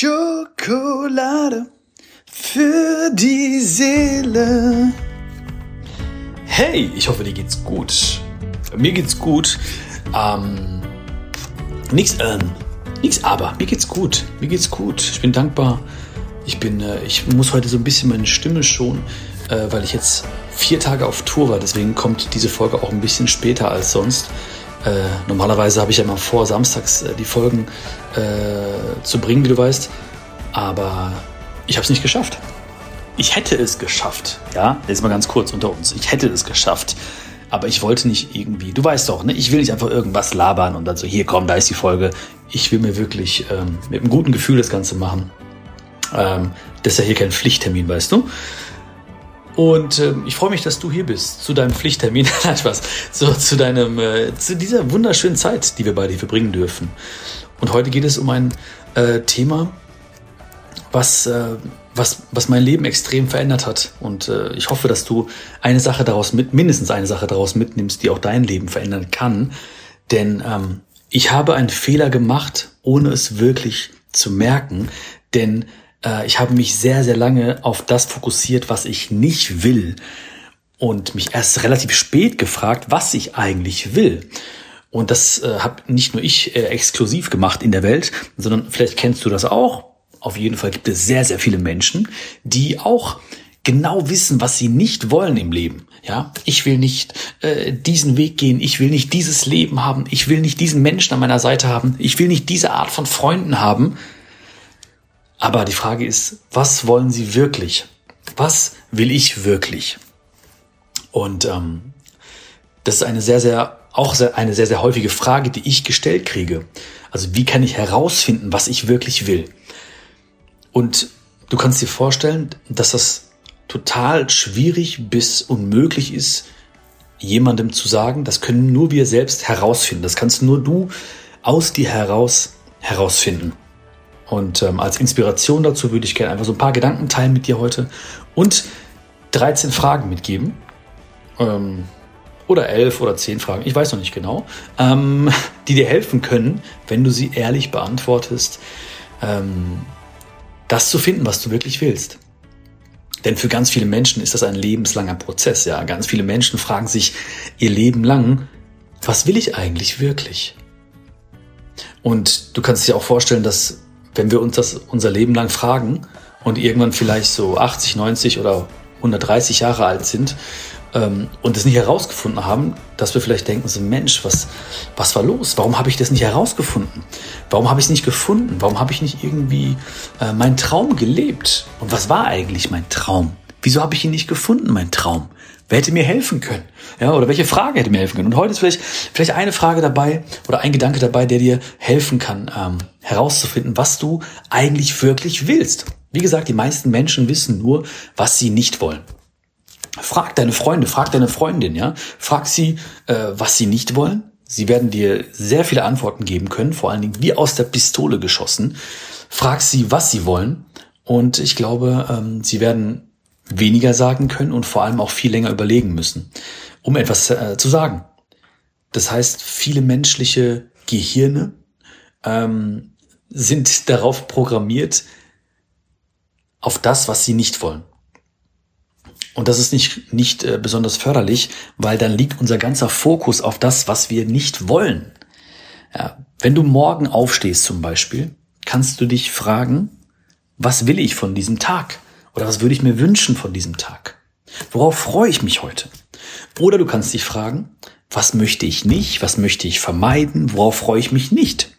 Schokolade für die Seele. Hey, ich hoffe, dir geht's gut. Mir geht's gut. Ähm, nix, ähm, nix aber. Mir geht's gut. Mir geht's gut. Ich bin dankbar. Ich bin, äh, ich muss heute so ein bisschen meine Stimme schonen, äh, weil ich jetzt vier Tage auf Tour war. Deswegen kommt diese Folge auch ein bisschen später als sonst. Äh, normalerweise habe ich ja immer vor, samstags äh, die Folgen äh, zu bringen, wie du weißt. Aber ich habe es nicht geschafft. Ich hätte es geschafft. Ja, jetzt mal ganz kurz unter uns. Ich hätte es geschafft. Aber ich wollte nicht irgendwie, du weißt doch, ne? ich will nicht einfach irgendwas labern und dann so, hier komm, da ist die Folge. Ich will mir wirklich ähm, mit einem guten Gefühl das Ganze machen. Ähm, das ist ja hier kein Pflichttermin, weißt du? Und äh, ich freue mich, dass du hier bist zu deinem Pflichttermin. Spaß. So, zu deinem, äh, zu dieser wunderschönen Zeit, die wir beide verbringen dürfen. Und heute geht es um ein äh, Thema, was, äh, was, was mein Leben extrem verändert hat. Und äh, ich hoffe, dass du eine Sache daraus mit, mindestens eine Sache daraus mitnimmst, die auch dein Leben verändern kann. Denn ähm, ich habe einen Fehler gemacht, ohne es wirklich zu merken. Denn äh, ich habe mich sehr, sehr lange auf das fokussiert, was ich nicht will. Und mich erst relativ spät gefragt, was ich eigentlich will. Und das äh, habe nicht nur ich äh, exklusiv gemacht in der Welt, sondern vielleicht kennst du das auch. Auf jeden Fall gibt es sehr, sehr viele Menschen, die auch genau wissen, was sie nicht wollen im Leben. Ja, ich will nicht äh, diesen Weg gehen, ich will nicht dieses Leben haben, ich will nicht diesen Menschen an meiner Seite haben, ich will nicht diese Art von Freunden haben. Aber die Frage ist, was wollen Sie wirklich? Was will ich wirklich? Und ähm, das ist eine sehr, sehr, auch sehr, eine sehr, sehr häufige Frage, die ich gestellt kriege. Also wie kann ich herausfinden, was ich wirklich will? Und du kannst dir vorstellen, dass das total schwierig bis unmöglich ist, jemandem zu sagen, das können nur wir selbst herausfinden. Das kannst nur du aus dir heraus herausfinden. Und ähm, als Inspiration dazu würde ich gerne einfach so ein paar Gedanken teilen mit dir heute und 13 Fragen mitgeben. Ähm, oder 11 oder 10 Fragen, ich weiß noch nicht genau, ähm, die dir helfen können, wenn du sie ehrlich beantwortest, ähm, das zu finden, was du wirklich willst. Denn für ganz viele Menschen ist das ein lebenslanger Prozess. Ja, ganz viele Menschen fragen sich ihr Leben lang, was will ich eigentlich wirklich? Und du kannst dir auch vorstellen, dass wenn wir uns das unser Leben lang fragen und irgendwann vielleicht so 80, 90 oder 130 Jahre alt sind ähm, und es nicht herausgefunden haben, dass wir vielleicht denken, so Mensch, was, was war los? Warum habe ich das nicht herausgefunden? Warum habe ich es nicht gefunden? Warum habe ich nicht irgendwie äh, meinen Traum gelebt? Und was war eigentlich mein Traum? Wieso habe ich ihn nicht gefunden, mein Traum? Wer hätte mir helfen können? Ja, oder welche Frage hätte mir helfen können? Und heute ist vielleicht, vielleicht eine Frage dabei oder ein Gedanke dabei, der dir helfen kann, ähm, herauszufinden, was du eigentlich wirklich willst. Wie gesagt, die meisten Menschen wissen nur, was sie nicht wollen. Frag deine Freunde, frag deine Freundin, ja. Frag sie, äh, was sie nicht wollen. Sie werden dir sehr viele Antworten geben können, vor allen Dingen wie aus der Pistole geschossen. Frag sie, was sie wollen. Und ich glaube, ähm, sie werden weniger sagen können und vor allem auch viel länger überlegen müssen, um etwas äh, zu sagen. Das heißt, viele menschliche Gehirne ähm, sind darauf programmiert, auf das, was sie nicht wollen. Und das ist nicht, nicht äh, besonders förderlich, weil dann liegt unser ganzer Fokus auf das, was wir nicht wollen. Ja, wenn du morgen aufstehst zum Beispiel, kannst du dich fragen, was will ich von diesem Tag? Oder was würde ich mir wünschen von diesem Tag? Worauf freue ich mich heute? Oder du kannst dich fragen, was möchte ich nicht? Was möchte ich vermeiden? Worauf freue ich mich nicht?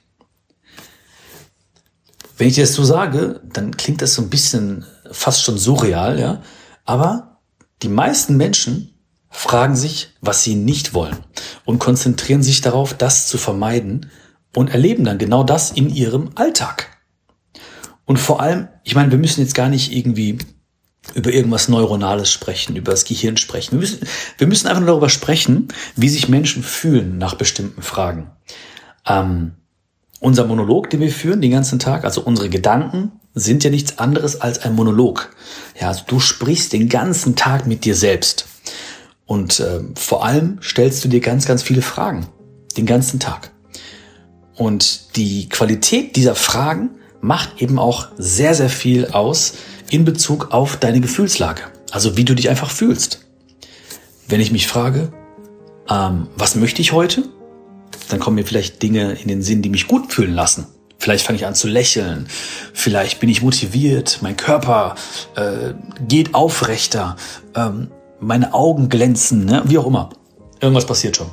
Wenn ich dir das so sage, dann klingt das so ein bisschen fast schon surreal, ja. Aber die meisten Menschen fragen sich, was sie nicht wollen und konzentrieren sich darauf, das zu vermeiden und erleben dann genau das in ihrem Alltag. Und vor allem, ich meine, wir müssen jetzt gar nicht irgendwie über irgendwas Neuronales sprechen, über das Gehirn sprechen. Wir müssen, wir müssen einfach nur darüber sprechen, wie sich Menschen fühlen nach bestimmten Fragen. Ähm, unser Monolog, den wir führen den ganzen Tag, also unsere Gedanken, sind ja nichts anderes als ein Monolog. Ja, also du sprichst den ganzen Tag mit dir selbst. Und äh, vor allem stellst du dir ganz, ganz viele Fragen. Den ganzen Tag. Und die Qualität dieser Fragen macht eben auch sehr, sehr viel aus in Bezug auf deine Gefühlslage. Also wie du dich einfach fühlst. Wenn ich mich frage, ähm, was möchte ich heute? Dann kommen mir vielleicht Dinge in den Sinn, die mich gut fühlen lassen. Vielleicht fange ich an zu lächeln. Vielleicht bin ich motiviert. Mein Körper äh, geht aufrechter. Ähm, meine Augen glänzen. Ne? Wie auch immer. Irgendwas passiert schon.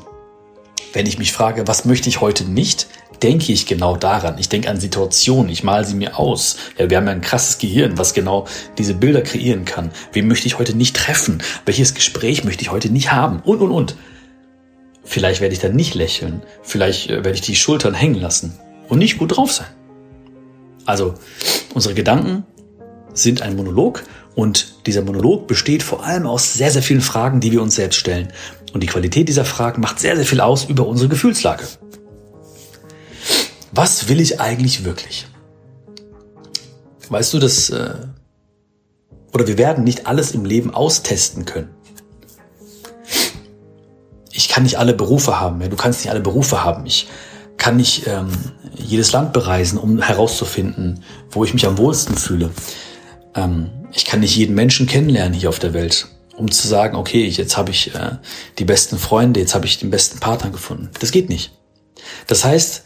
Wenn ich mich frage, was möchte ich heute nicht, denke ich genau daran. Ich denke an Situationen, ich male sie mir aus. Ja, wir haben ja ein krasses Gehirn, was genau diese Bilder kreieren kann. Wen möchte ich heute nicht treffen? Welches Gespräch möchte ich heute nicht haben? Und, und, und. Vielleicht werde ich dann nicht lächeln. Vielleicht äh, werde ich die Schultern hängen lassen und nicht gut drauf sein. Also, unsere Gedanken sind ein Monolog und dieser Monolog besteht vor allem aus sehr, sehr vielen Fragen, die wir uns selbst stellen. Und die Qualität dieser Fragen macht sehr, sehr viel aus über unsere Gefühlslage. Was will ich eigentlich wirklich? Weißt du, dass, äh, oder wir werden nicht alles im Leben austesten können. Ich kann nicht alle Berufe haben. Ja? Du kannst nicht alle Berufe haben. Ich kann nicht ähm, jedes Land bereisen, um herauszufinden, wo ich mich am wohlsten fühle. Ähm, ich kann nicht jeden Menschen kennenlernen hier auf der Welt, um zu sagen, okay, jetzt habe ich äh, die besten Freunde, jetzt habe ich den besten Partner gefunden. Das geht nicht. Das heißt,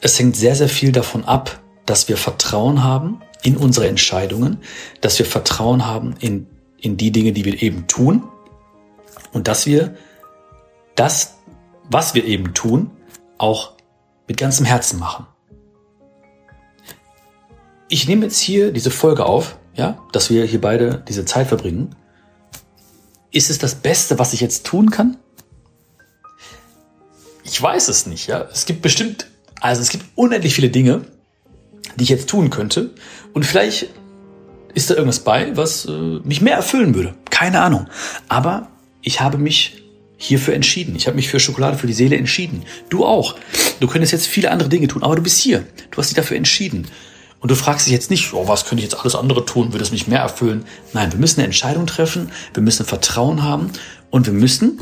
es hängt sehr, sehr viel davon ab, dass wir Vertrauen haben in unsere Entscheidungen, dass wir Vertrauen haben in, in die Dinge, die wir eben tun und dass wir das, was wir eben tun, auch mit ganzem Herzen machen. Ich nehme jetzt hier diese Folge auf, ja, dass wir hier beide diese Zeit verbringen. Ist es das Beste, was ich jetzt tun kann? Ich weiß es nicht, ja. Es gibt bestimmt, also es gibt unendlich viele Dinge, die ich jetzt tun könnte. Und vielleicht ist da irgendwas bei, was äh, mich mehr erfüllen würde. Keine Ahnung. Aber ich habe mich hierfür entschieden. Ich habe mich für Schokolade für die Seele entschieden. Du auch. Du könntest jetzt viele andere Dinge tun, aber du bist hier. Du hast dich dafür entschieden. Und du fragst dich jetzt nicht, oh, was könnte ich jetzt alles andere tun? Würde es mich mehr erfüllen? Nein, wir müssen eine Entscheidung treffen. Wir müssen Vertrauen haben. Und wir müssen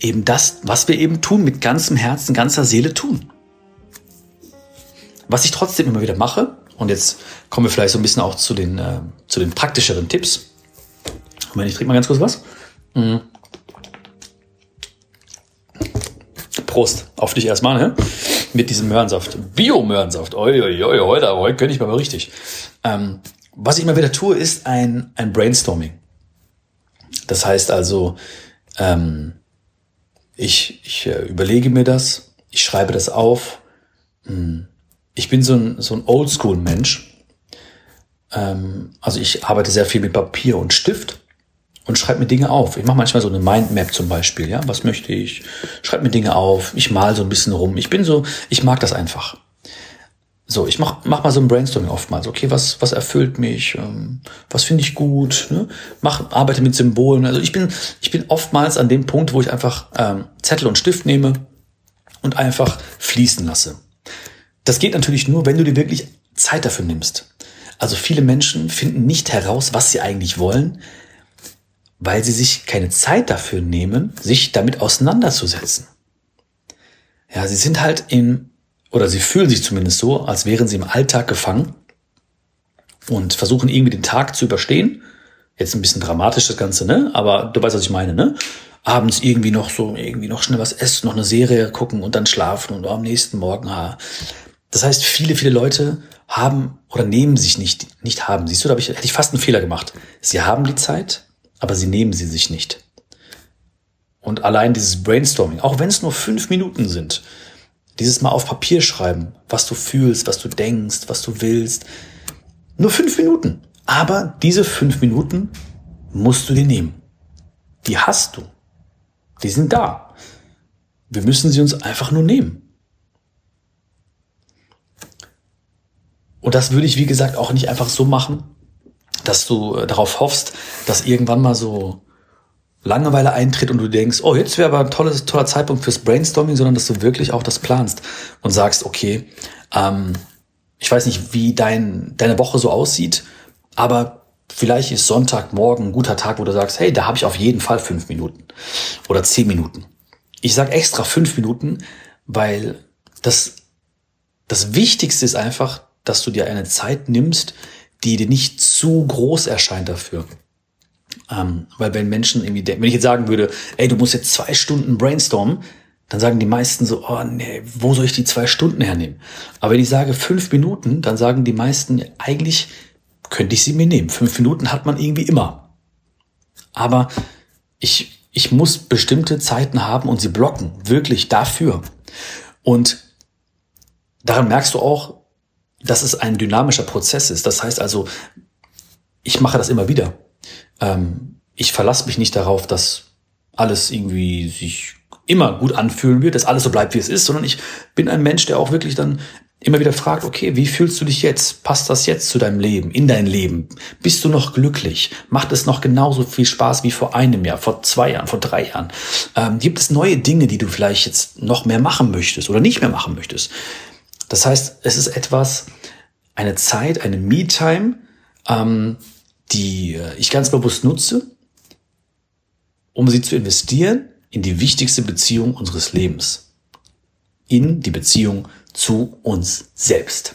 eben das, was wir eben tun, mit ganzem Herzen, ganzer Seele tun. Was ich trotzdem immer wieder mache, und jetzt kommen wir vielleicht so ein bisschen auch zu den, äh, zu den praktischeren Tipps. Moment, ich trinke mal ganz kurz was. Mhm. Prost auf dich erstmal, ne? Mit diesem Möhrensaft. Bio-Möhrensaft. Oi, heute, aber heute könnte ich mal richtig. Ähm, was ich mal wieder tue, ist ein, ein Brainstorming. Das heißt also, ähm, ich, ich äh, überlege mir das, ich schreibe das auf. Hm. Ich bin so ein, so ein Oldschool-Mensch. Ähm, also ich arbeite sehr viel mit Papier und Stift und schreibe mir Dinge auf. Ich mache manchmal so eine Mindmap zum Beispiel, ja, was möchte ich? Schreibe mir Dinge auf, ich mal so ein bisschen rum. Ich bin so, ich mag das einfach. So, ich mach, mach mal so ein Brainstorming oftmals. Okay, was, was erfüllt mich? Ähm, was finde ich gut? Ne? Mach, arbeite mit Symbolen. Also ich bin, ich bin oftmals an dem Punkt, wo ich einfach ähm, Zettel und Stift nehme und einfach fließen lasse. Das geht natürlich nur, wenn du dir wirklich Zeit dafür nimmst. Also viele Menschen finden nicht heraus, was sie eigentlich wollen, weil sie sich keine Zeit dafür nehmen, sich damit auseinanderzusetzen. Ja, sie sind halt in, oder sie fühlen sich zumindest so, als wären sie im Alltag gefangen und versuchen irgendwie den Tag zu überstehen. Jetzt ein bisschen dramatisch das Ganze, ne? Aber du weißt, was ich meine, ne? Abends irgendwie noch so, irgendwie noch schnell was essen, noch eine Serie gucken und dann schlafen und am nächsten Morgen, ha. Das heißt, viele, viele Leute haben oder nehmen sich nicht, nicht haben. Siehst du, da ich, hätte ich fast einen Fehler gemacht. Sie haben die Zeit, aber sie nehmen sie sich nicht. Und allein dieses Brainstorming, auch wenn es nur fünf Minuten sind, dieses Mal auf Papier schreiben, was du fühlst, was du denkst, was du willst. Nur fünf Minuten. Aber diese fünf Minuten musst du dir nehmen. Die hast du. Die sind da. Wir müssen sie uns einfach nur nehmen. Und das würde ich, wie gesagt, auch nicht einfach so machen, dass du äh, darauf hoffst, dass irgendwann mal so Langeweile eintritt und du denkst, oh, jetzt wäre aber ein tolles, toller Zeitpunkt fürs Brainstorming, sondern dass du wirklich auch das planst und sagst, okay, ähm, ich weiß nicht, wie dein, deine Woche so aussieht, aber vielleicht ist Sonntagmorgen ein guter Tag, wo du sagst, hey, da habe ich auf jeden Fall fünf Minuten oder zehn Minuten. Ich sage extra fünf Minuten, weil das, das Wichtigste ist einfach, dass du dir eine Zeit nimmst, die dir nicht zu groß erscheint dafür. Ähm, weil wenn Menschen irgendwie wenn ich jetzt sagen würde, ey, du musst jetzt zwei Stunden brainstormen, dann sagen die meisten so, oh nee, wo soll ich die zwei Stunden hernehmen? Aber wenn ich sage fünf Minuten, dann sagen die meisten, eigentlich könnte ich sie mir nehmen. Fünf Minuten hat man irgendwie immer. Aber ich, ich muss bestimmte Zeiten haben und sie blocken, wirklich dafür. Und daran merkst du auch, dass es ein dynamischer Prozess ist. Das heißt also, ich mache das immer wieder. Ähm, ich verlasse mich nicht darauf, dass alles irgendwie sich immer gut anfühlen wird, dass alles so bleibt, wie es ist, sondern ich bin ein Mensch, der auch wirklich dann immer wieder fragt, okay, wie fühlst du dich jetzt? Passt das jetzt zu deinem Leben, in dein Leben? Bist du noch glücklich? Macht es noch genauso viel Spaß wie vor einem Jahr, vor zwei Jahren, vor drei Jahren? Ähm, gibt es neue Dinge, die du vielleicht jetzt noch mehr machen möchtest oder nicht mehr machen möchtest? Das heißt, es ist etwas, eine Zeit, eine Me-Time, ähm, die äh, ich ganz bewusst nutze, um sie zu investieren in die wichtigste Beziehung unseres Lebens. In die Beziehung zu uns selbst.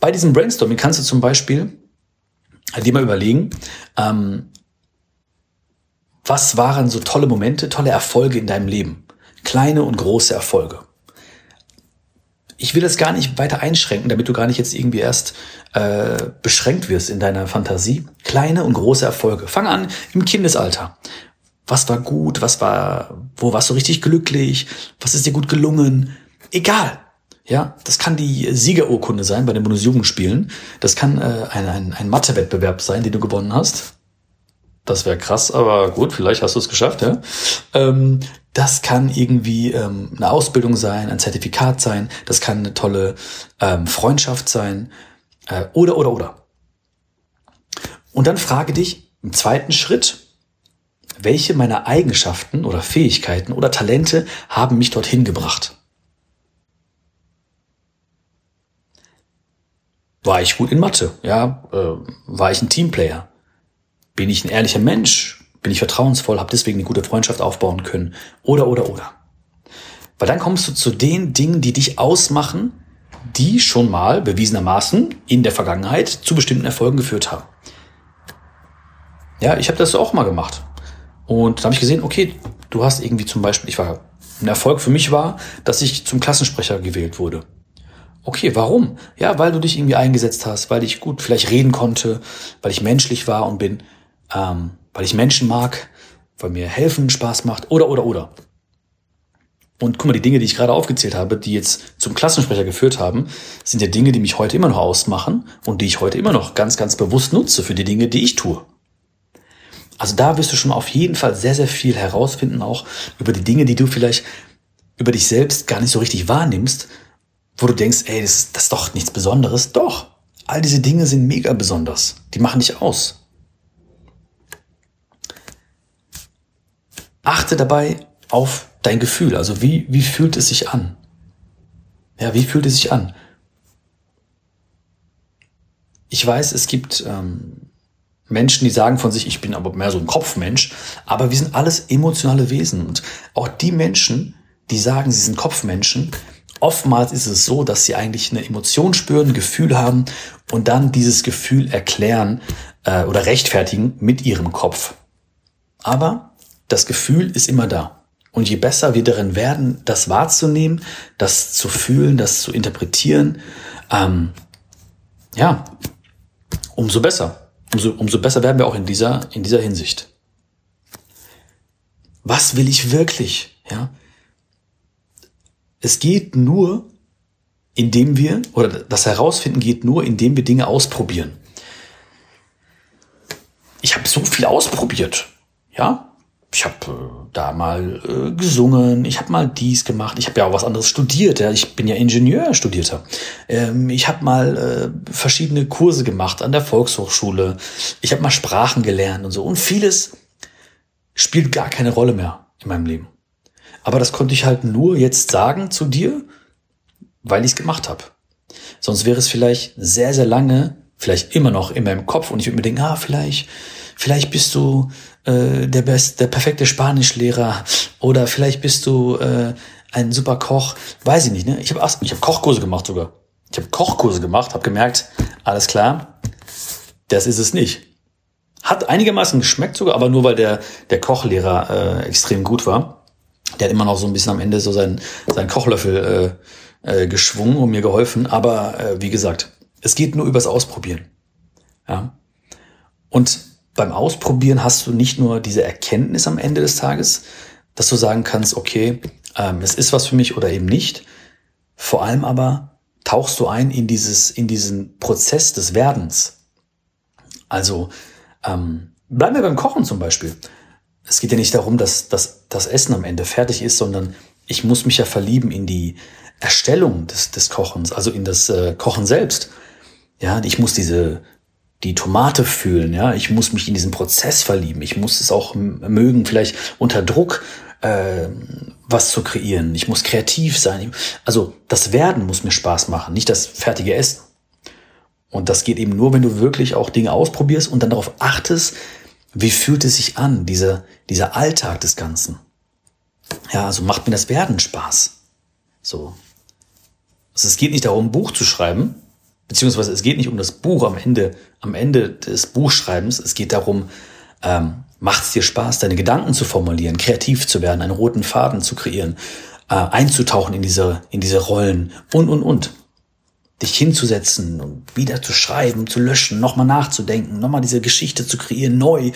Bei diesem Brainstorming kannst du zum Beispiel dir mal überlegen, ähm, was waren so tolle Momente, tolle Erfolge in deinem Leben? Kleine und große Erfolge. Ich will das gar nicht weiter einschränken, damit du gar nicht jetzt irgendwie erst äh, beschränkt wirst in deiner Fantasie. Kleine und große Erfolge. Fang an im Kindesalter. Was war gut? Was war, wo warst du richtig glücklich? Was ist dir gut gelungen? Egal. Ja, das kann die Siegerurkunde sein bei den Bundesjugendspielen. Das kann äh, ein, ein, ein Mathewettbewerb sein, den du gewonnen hast. Das wäre krass, aber gut, vielleicht hast du es geschafft, ja. Ähm, das kann irgendwie ähm, eine Ausbildung sein, ein Zertifikat sein, das kann eine tolle ähm, Freundschaft sein, äh, oder, oder, oder. Und dann frage dich im zweiten Schritt, welche meiner Eigenschaften oder Fähigkeiten oder Talente haben mich dorthin gebracht? War ich gut in Mathe? Ja, äh, war ich ein Teamplayer? Bin ich ein ehrlicher Mensch? Bin ich vertrauensvoll? Habe deswegen eine gute Freundschaft aufbauen können? Oder, oder, oder. Weil dann kommst du zu den Dingen, die dich ausmachen, die schon mal bewiesenermaßen in der Vergangenheit zu bestimmten Erfolgen geführt haben. Ja, ich habe das auch mal gemacht. Und da habe ich gesehen, okay, du hast irgendwie zum Beispiel, ich war, ein Erfolg für mich war, dass ich zum Klassensprecher gewählt wurde. Okay, warum? Ja, weil du dich irgendwie eingesetzt hast, weil ich gut vielleicht reden konnte, weil ich menschlich war und bin, ähm, weil ich Menschen mag, weil mir helfen Spaß macht oder oder oder. Und guck mal, die Dinge, die ich gerade aufgezählt habe, die jetzt zum Klassensprecher geführt haben, sind ja Dinge, die mich heute immer noch ausmachen und die ich heute immer noch ganz, ganz bewusst nutze für die Dinge, die ich tue. Also da wirst du schon auf jeden Fall sehr, sehr viel herausfinden, auch über die Dinge, die du vielleicht über dich selbst gar nicht so richtig wahrnimmst, wo du denkst, ey, das, das ist doch nichts Besonderes. Doch, all diese Dinge sind mega besonders. Die machen dich aus. Achte dabei auf dein Gefühl. Also wie, wie fühlt es sich an? Ja, wie fühlt es sich an? Ich weiß, es gibt ähm, Menschen, die sagen von sich, ich bin aber mehr so ein Kopfmensch, aber wir sind alles emotionale Wesen. Und auch die Menschen, die sagen, sie sind Kopfmenschen, Oftmals ist es so, dass sie eigentlich eine Emotion spüren, ein Gefühl haben und dann dieses Gefühl erklären äh, oder rechtfertigen mit ihrem Kopf. Aber das Gefühl ist immer da. Und je besser wir darin werden, das wahrzunehmen, das zu fühlen, das zu interpretieren, ähm, ja, umso besser. Umso, umso besser werden wir auch in dieser, in dieser Hinsicht. Was will ich wirklich? Ja, es geht nur, indem wir, oder das Herausfinden geht nur, indem wir Dinge ausprobieren. Ich habe so viel ausprobiert. Ja, ich habe äh, da mal äh, gesungen, ich habe mal dies gemacht, ich habe ja auch was anderes studiert, ja, ich bin ja Ingenieur studierter. Ähm, ich habe mal äh, verschiedene Kurse gemacht an der Volkshochschule, ich habe mal Sprachen gelernt und so und vieles spielt gar keine Rolle mehr in meinem Leben. Aber das konnte ich halt nur jetzt sagen zu dir, weil ich es gemacht habe. Sonst wäre es vielleicht sehr, sehr lange, vielleicht immer noch in meinem Kopf und ich würde mir denken, ah, vielleicht, vielleicht bist du äh, der best, der perfekte Spanischlehrer oder vielleicht bist du äh, ein super Koch, weiß ich nicht. Ne? Ich habe ich hab Kochkurse gemacht sogar. Ich habe Kochkurse gemacht, habe gemerkt, alles klar, das ist es nicht. Hat einigermaßen geschmeckt sogar, aber nur weil der, der Kochlehrer äh, extrem gut war. Der hat immer noch so ein bisschen am Ende so seinen, seinen Kochlöffel äh, äh, geschwungen und mir geholfen. Aber äh, wie gesagt, es geht nur übers Ausprobieren. Ja. Und beim Ausprobieren hast du nicht nur diese Erkenntnis am Ende des Tages, dass du sagen kannst, okay, ähm, es ist was für mich oder eben nicht. Vor allem aber tauchst du ein in dieses, in diesen Prozess des Werdens. Also ähm, bleiben wir beim Kochen zum Beispiel. Es geht ja nicht darum, dass, dass das Essen am Ende fertig ist, sondern ich muss mich ja verlieben in die Erstellung des, des Kochens, also in das äh, Kochen selbst. Ja, ich muss diese die Tomate fühlen, ja, ich muss mich in diesen Prozess verlieben, ich muss es auch mögen, vielleicht unter Druck äh, was zu kreieren, ich muss kreativ sein. Also das Werden muss mir Spaß machen, nicht das fertige Essen. Und das geht eben nur, wenn du wirklich auch Dinge ausprobierst und dann darauf achtest, wie fühlt es sich an, dieser, dieser Alltag des Ganzen. Ja, also macht mir das Werden Spaß. So. Also es geht nicht darum, ein Buch zu schreiben, beziehungsweise es geht nicht um das Buch am Ende, am Ende des Buchschreibens. Es geht darum, ähm, macht es dir Spaß, deine Gedanken zu formulieren, kreativ zu werden, einen roten Faden zu kreieren, äh, einzutauchen in diese, in diese Rollen und, und, und dich hinzusetzen und wieder zu schreiben, zu löschen, nochmal nachzudenken, nochmal diese Geschichte zu kreieren, neu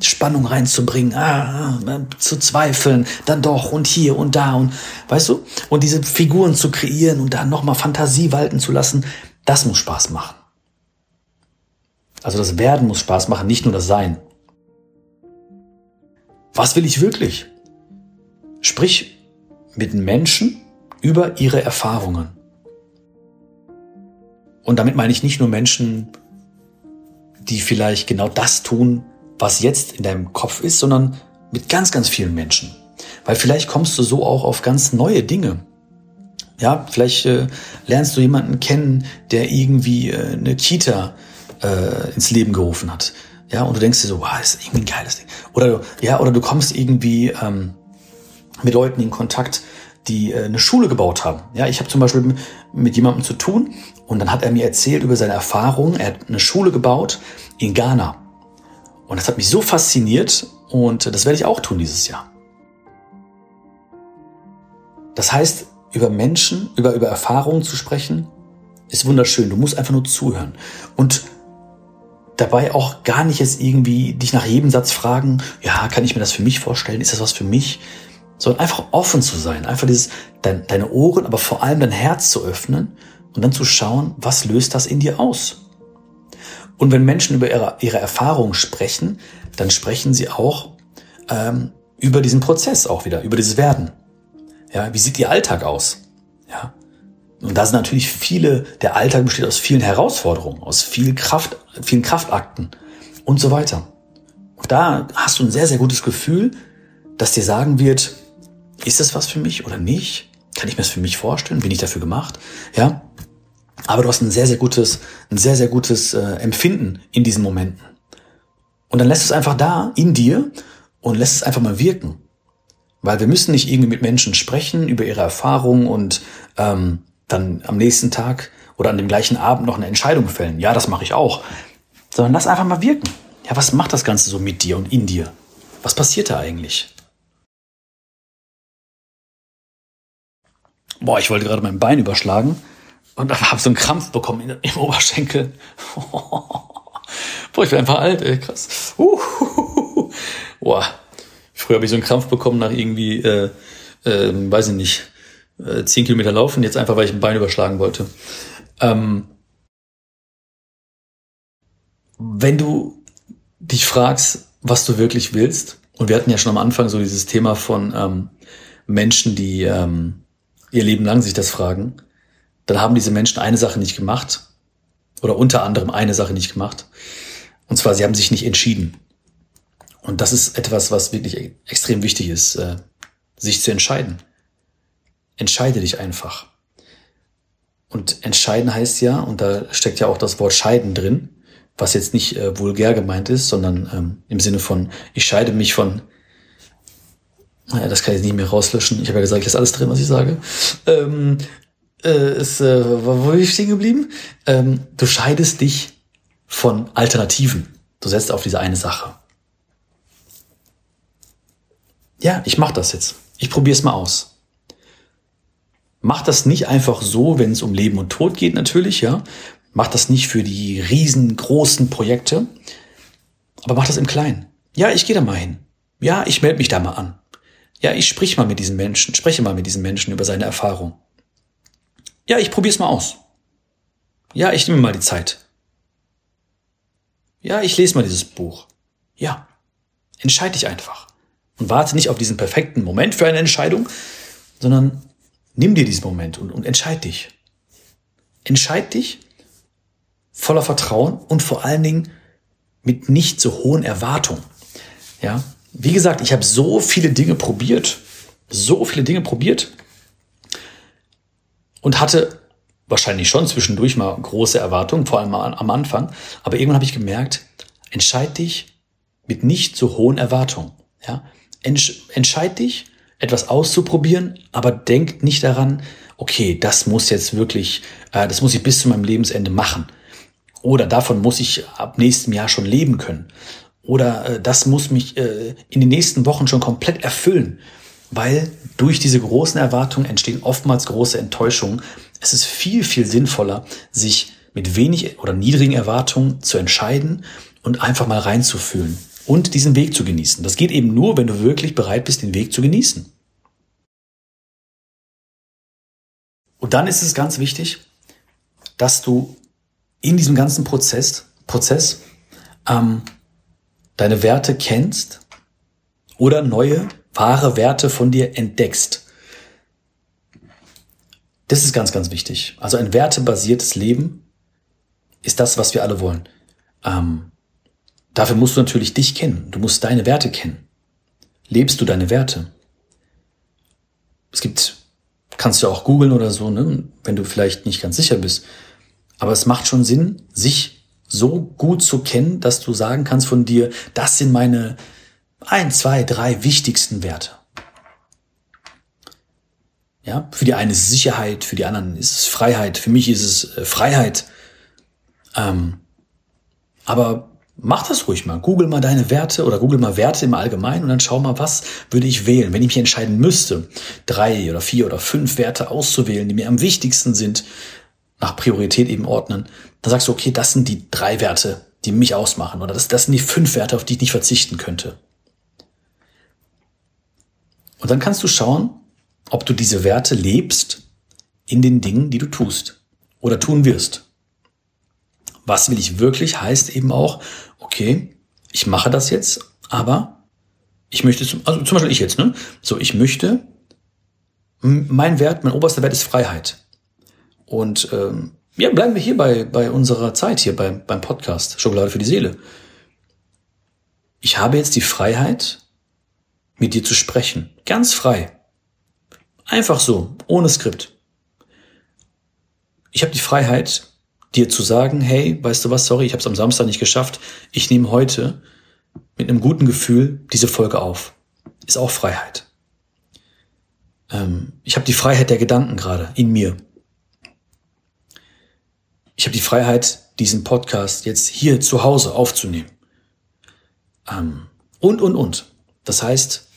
Spannung reinzubringen, ah, ah, zu zweifeln, dann doch und hier und da und weißt du, und diese Figuren zu kreieren und dann nochmal Fantasie walten zu lassen, das muss Spaß machen. Also das Werden muss Spaß machen, nicht nur das Sein. Was will ich wirklich? Sprich mit Menschen über ihre Erfahrungen. Und damit meine ich nicht nur Menschen, die vielleicht genau das tun, was jetzt in deinem Kopf ist, sondern mit ganz, ganz vielen Menschen. Weil vielleicht kommst du so auch auf ganz neue Dinge. Ja, vielleicht äh, lernst du jemanden kennen, der irgendwie äh, eine Kita äh, ins Leben gerufen hat. Ja, und du denkst dir so, wow, das ist irgendwie ein geiles Ding. Oder ja, oder du kommst irgendwie ähm, mit Leuten in Kontakt, die äh, eine Schule gebaut haben. Ja, ich habe zum Beispiel mit jemandem zu tun und dann hat er mir erzählt über seine Erfahrungen. Er hat eine Schule gebaut in Ghana. Und das hat mich so fasziniert und das werde ich auch tun dieses Jahr. Das heißt, über Menschen, über, über Erfahrungen zu sprechen, ist wunderschön. Du musst einfach nur zuhören. Und dabei auch gar nicht jetzt irgendwie dich nach jedem Satz fragen, ja, kann ich mir das für mich vorstellen? Ist das was für mich? sondern einfach offen zu sein, einfach dieses, dein, deine Ohren, aber vor allem dein Herz zu öffnen und dann zu schauen, was löst das in dir aus. Und wenn Menschen über ihre, ihre Erfahrungen sprechen, dann sprechen sie auch ähm, über diesen Prozess auch wieder, über dieses Werden. Ja, wie sieht ihr Alltag aus? Ja. Und da sind natürlich viele, der Alltag besteht aus vielen Herausforderungen, aus viel Kraft, vielen Kraftakten und so weiter. Und da hast du ein sehr, sehr gutes Gefühl, dass dir sagen wird, ist das was für mich oder nicht? Kann ich mir das für mich vorstellen? Bin ich dafür gemacht? Ja. Aber du hast ein sehr, sehr gutes, ein sehr, sehr gutes äh, Empfinden in diesen Momenten. Und dann lässt es einfach da in dir und lässt es einfach mal wirken. Weil wir müssen nicht irgendwie mit Menschen sprechen über ihre Erfahrungen und ähm, dann am nächsten Tag oder an dem gleichen Abend noch eine Entscheidung fällen. Ja, das mache ich auch. Sondern lass einfach mal wirken. Ja, was macht das Ganze so mit dir und in dir? Was passiert da eigentlich? boah, ich wollte gerade mein Bein überschlagen und habe so einen Krampf bekommen im Oberschenkel. boah, ich bin einfach alt, ey, krass. Uh, boah. Früher habe ich so einen Krampf bekommen nach irgendwie, äh, äh, weiß ich nicht, äh, 10 Kilometer laufen, jetzt einfach, weil ich ein Bein überschlagen wollte. Ähm, wenn du dich fragst, was du wirklich willst, und wir hatten ja schon am Anfang so dieses Thema von ähm, Menschen, die ähm, ihr Leben lang sich das fragen, dann haben diese Menschen eine Sache nicht gemacht oder unter anderem eine Sache nicht gemacht. Und zwar, sie haben sich nicht entschieden. Und das ist etwas, was wirklich extrem wichtig ist, äh, sich zu entscheiden. Entscheide dich einfach. Und entscheiden heißt ja, und da steckt ja auch das Wort scheiden drin, was jetzt nicht äh, vulgär gemeint ist, sondern ähm, im Sinne von, ich scheide mich von naja, das kann ich nicht mehr rauslöschen. Ich habe ja gesagt, ich ist alles drin, was ich sage. Ähm, äh, ist, äh, wo bin ich stehen geblieben? Ähm, du scheidest dich von Alternativen. Du setzt auf diese eine Sache. Ja, ich mach das jetzt. Ich probiere es mal aus. Mach das nicht einfach so, wenn es um Leben und Tod geht, natürlich, ja. Mach das nicht für die riesengroßen Projekte, aber mach das im Kleinen. Ja, ich gehe da mal hin. Ja, ich melde mich da mal an. Ja, ich sprich mal mit diesen Menschen, spreche mal mit diesen Menschen über seine Erfahrung. Ja, ich probiere es mal aus. Ja, ich nehme mal die Zeit. Ja, ich lese mal dieses Buch. Ja, entscheide dich einfach. Und warte nicht auf diesen perfekten Moment für eine Entscheidung, sondern nimm dir diesen Moment und, und entscheid dich. Entscheid dich voller Vertrauen und vor allen Dingen mit nicht so hohen Erwartungen. Ja, wie gesagt, ich habe so viele Dinge probiert, so viele Dinge probiert und hatte wahrscheinlich schon zwischendurch mal große Erwartungen, vor allem am Anfang. Aber irgendwann habe ich gemerkt, entscheid dich mit nicht so hohen Erwartungen. Ja, entscheid dich, etwas auszuprobieren, aber denk nicht daran, okay, das muss jetzt wirklich, äh, das muss ich bis zu meinem Lebensende machen. Oder davon muss ich ab nächstem Jahr schon leben können. Oder äh, das muss mich äh, in den nächsten Wochen schon komplett erfüllen. Weil durch diese großen Erwartungen entstehen oftmals große Enttäuschungen. Es ist viel, viel sinnvoller, sich mit wenig oder niedrigen Erwartungen zu entscheiden und einfach mal reinzufühlen und diesen Weg zu genießen. Das geht eben nur, wenn du wirklich bereit bist, den Weg zu genießen. Und dann ist es ganz wichtig, dass du in diesem ganzen Prozess, Prozess ähm, deine Werte kennst oder neue, wahre Werte von dir entdeckst. Das ist ganz, ganz wichtig. Also ein wertebasiertes Leben ist das, was wir alle wollen. Ähm, dafür musst du natürlich dich kennen. Du musst deine Werte kennen. Lebst du deine Werte? Es gibt, kannst du auch googeln oder so, ne, wenn du vielleicht nicht ganz sicher bist. Aber es macht schon Sinn, sich so gut zu kennen, dass du sagen kannst von dir, das sind meine ein, zwei, drei wichtigsten Werte. Ja, für die einen ist es Sicherheit, für die anderen ist es Freiheit, für mich ist es äh, Freiheit. Ähm, aber mach das ruhig mal. Google mal deine Werte oder google mal Werte im Allgemeinen und dann schau mal, was würde ich wählen, wenn ich mich entscheiden müsste, drei oder vier oder fünf Werte auszuwählen, die mir am wichtigsten sind, nach Priorität eben ordnen, dann sagst du, okay, das sind die drei Werte, die mich ausmachen oder das, das sind die fünf Werte, auf die ich nicht verzichten könnte. Und dann kannst du schauen, ob du diese Werte lebst in den Dingen, die du tust oder tun wirst. Was will ich wirklich heißt eben auch, okay, ich mache das jetzt, aber ich möchte, zum, also zum Beispiel ich jetzt, ne? So, ich möchte, mein Wert, mein oberster Wert ist Freiheit. Und ähm, ja, bleiben wir hier bei, bei unserer Zeit hier beim, beim Podcast Schokolade für die Seele. Ich habe jetzt die Freiheit, mit dir zu sprechen. Ganz frei. Einfach so, ohne Skript. Ich habe die Freiheit, dir zu sagen, hey, weißt du was, sorry, ich habe es am Samstag nicht geschafft. Ich nehme heute mit einem guten Gefühl diese Folge auf. Ist auch Freiheit. Ähm, ich habe die Freiheit der Gedanken gerade in mir. Ich habe die Freiheit, diesen Podcast jetzt hier zu Hause aufzunehmen. Ähm, und, und, und. Das heißt,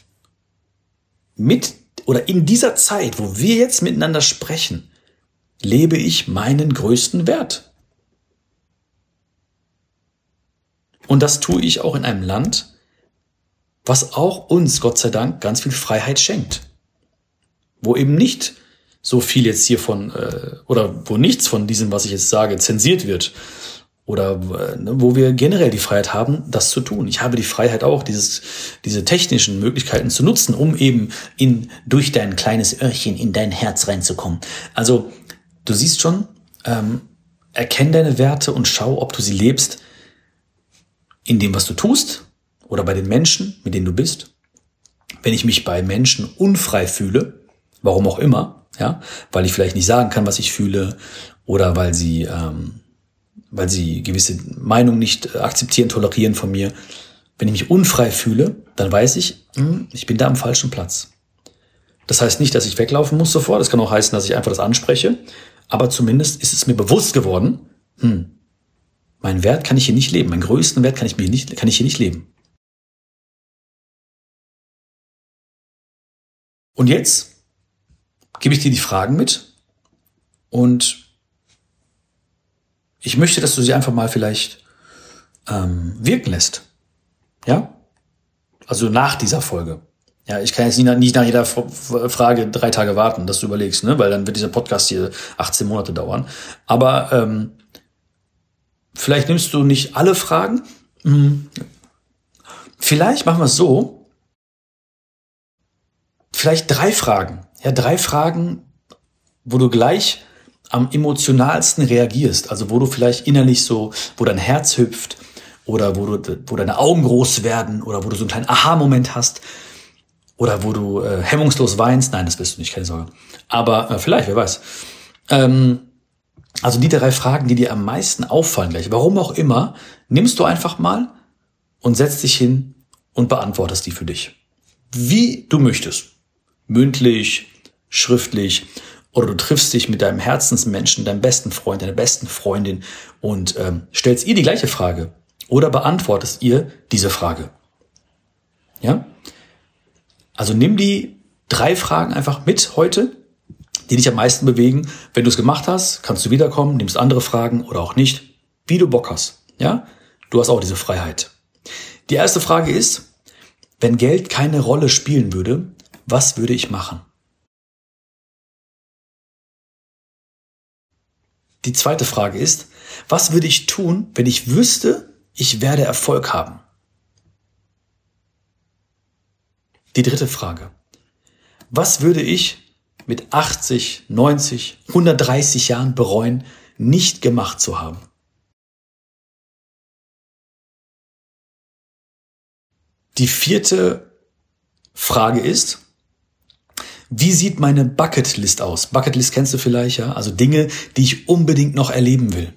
mit oder in dieser Zeit, wo wir jetzt miteinander sprechen, lebe ich meinen größten Wert. Und das tue ich auch in einem Land, was auch uns, Gott sei Dank, ganz viel Freiheit schenkt. Wo eben nicht so viel jetzt hier von, äh, oder wo nichts von diesem, was ich jetzt sage, zensiert wird. Oder äh, ne, wo wir generell die Freiheit haben, das zu tun. Ich habe die Freiheit auch, dieses, diese technischen Möglichkeiten zu nutzen, um eben in, durch dein kleines Öhrchen in dein Herz reinzukommen. Also, du siehst schon, ähm, erkenn deine Werte und schau, ob du sie lebst in dem, was du tust oder bei den Menschen, mit denen du bist. Wenn ich mich bei Menschen unfrei fühle, warum auch immer, ja, weil ich vielleicht nicht sagen kann, was ich fühle oder weil sie, ähm, weil sie gewisse Meinungen nicht akzeptieren, tolerieren von mir. Wenn ich mich unfrei fühle, dann weiß ich, hm, ich bin da am falschen Platz. Das heißt nicht, dass ich weglaufen muss sofort. Das kann auch heißen, dass ich einfach das anspreche. Aber zumindest ist es mir bewusst geworden, hm, mein Wert kann ich hier nicht leben. Meinen größten Wert kann ich, mir nicht, kann ich hier nicht leben. Und jetzt gebe ich dir die Fragen mit und ich möchte, dass du sie einfach mal vielleicht ähm, wirken lässt. Ja? Also nach dieser Folge. Ja, ich kann jetzt nicht nach, nicht nach jeder Frage drei Tage warten, dass du überlegst, ne? weil dann wird dieser Podcast hier 18 Monate dauern. Aber ähm, vielleicht nimmst du nicht alle Fragen. Hm. Vielleicht machen wir es so. Vielleicht drei Fragen. Ja, drei Fragen, wo du gleich am emotionalsten reagierst. Also wo du vielleicht innerlich so, wo dein Herz hüpft oder wo, du, wo deine Augen groß werden oder wo du so einen kleinen Aha-Moment hast oder wo du äh, hemmungslos weinst. Nein, das wirst du nicht, keine Sorge. Aber äh, vielleicht, wer weiß. Ähm, also die drei Fragen, die dir am meisten auffallen gleich, warum auch immer, nimmst du einfach mal und setzt dich hin und beantwortest die für dich. Wie du möchtest. Mündlich, schriftlich oder du triffst dich mit deinem Herzensmenschen, deinem besten Freund, deiner besten Freundin und ähm, stellst ihr die gleiche Frage oder beantwortest ihr diese Frage. Ja? Also nimm die drei Fragen einfach mit heute, die dich am meisten bewegen. Wenn du es gemacht hast, kannst du wiederkommen, nimmst andere Fragen oder auch nicht, wie du Bock hast. Ja? Du hast auch diese Freiheit. Die erste Frage ist, wenn Geld keine Rolle spielen würde, was würde ich machen? Die zweite Frage ist, was würde ich tun, wenn ich wüsste, ich werde Erfolg haben? Die dritte Frage. Was würde ich mit 80, 90, 130 Jahren bereuen, nicht gemacht zu haben? Die vierte Frage ist, wie sieht meine Bucketlist aus? Bucketlist kennst du vielleicht, ja? Also Dinge, die ich unbedingt noch erleben will.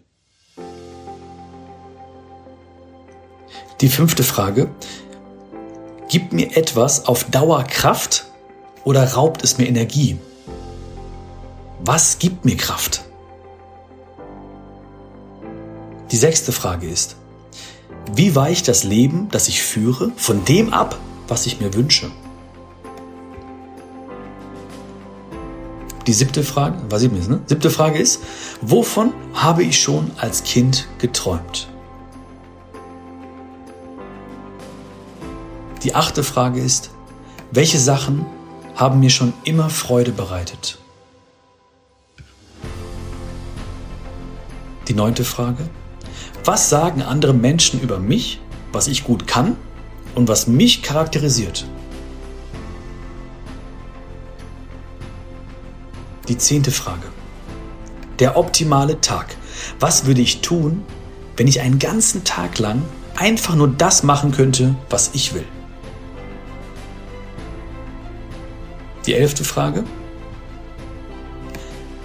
Die fünfte Frage, Gibt mir etwas auf Dauer Kraft oder raubt es mir Energie? Was gibt mir Kraft? Die sechste Frage ist, wie weicht das Leben, das ich führe, von dem ab, was ich mir wünsche? Die siebte Frage, was ich mir, ne? Siebte Frage ist, wovon habe ich schon als Kind geträumt? Die achte Frage ist, welche Sachen haben mir schon immer Freude bereitet? Die neunte Frage, was sagen andere Menschen über mich, was ich gut kann und was mich charakterisiert? Die zehnte Frage, der optimale Tag. Was würde ich tun, wenn ich einen ganzen Tag lang einfach nur das machen könnte, was ich will? Die elfte Frage.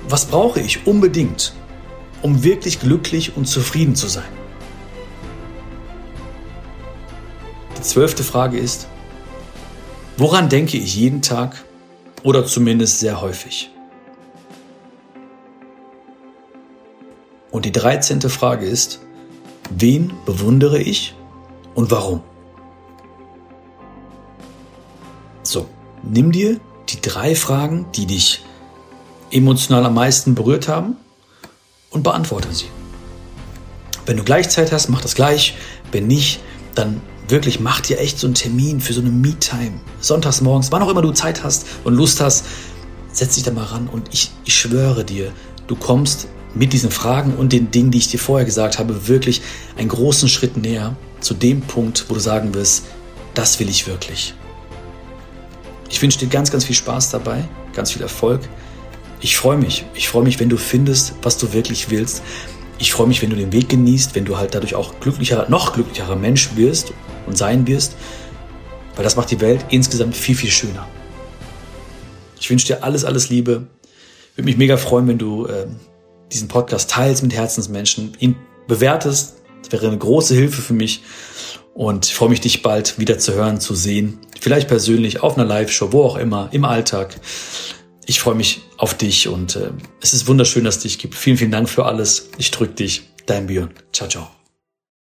Was brauche ich unbedingt, um wirklich glücklich und zufrieden zu sein? Die zwölfte Frage ist, woran denke ich jeden Tag oder zumindest sehr häufig? Und die dreizehnte Frage ist, wen bewundere ich und warum? So, nimm dir die drei Fragen, die dich emotional am meisten berührt haben und beantworte sie. Wenn du Gleichzeit hast, mach das gleich. Wenn nicht, dann wirklich mach dir echt so einen Termin für so eine Me-Time. Sonntags morgens, wann auch immer du Zeit hast und Lust hast, setz dich da mal ran und ich, ich schwöre dir, du kommst mit diesen Fragen und den Dingen, die ich dir vorher gesagt habe, wirklich einen großen Schritt näher zu dem Punkt, wo du sagen wirst, das will ich wirklich. Ich wünsche dir ganz, ganz viel Spaß dabei, ganz viel Erfolg. Ich freue mich. Ich freue mich, wenn du findest, was du wirklich willst. Ich freue mich, wenn du den Weg genießt, wenn du halt dadurch auch glücklicher, noch glücklicherer Mensch wirst und sein wirst, weil das macht die Welt insgesamt viel, viel schöner. Ich wünsche dir alles, alles Liebe. Würde mich mega freuen, wenn du äh, diesen Podcast teilst mit Herzensmenschen, ihn bewertest. Das wäre eine große Hilfe für mich. Und ich freue mich, dich bald wieder zu hören, zu sehen. vielleicht persönlich, auf einer Live-Show, wo auch immer, im Alltag. Ich freue mich auf dich und äh, es ist wunderschön, dass es dich gibt. Vielen, vielen Dank für alles. Ich drück dich. Dein Björn. Ciao, ciao.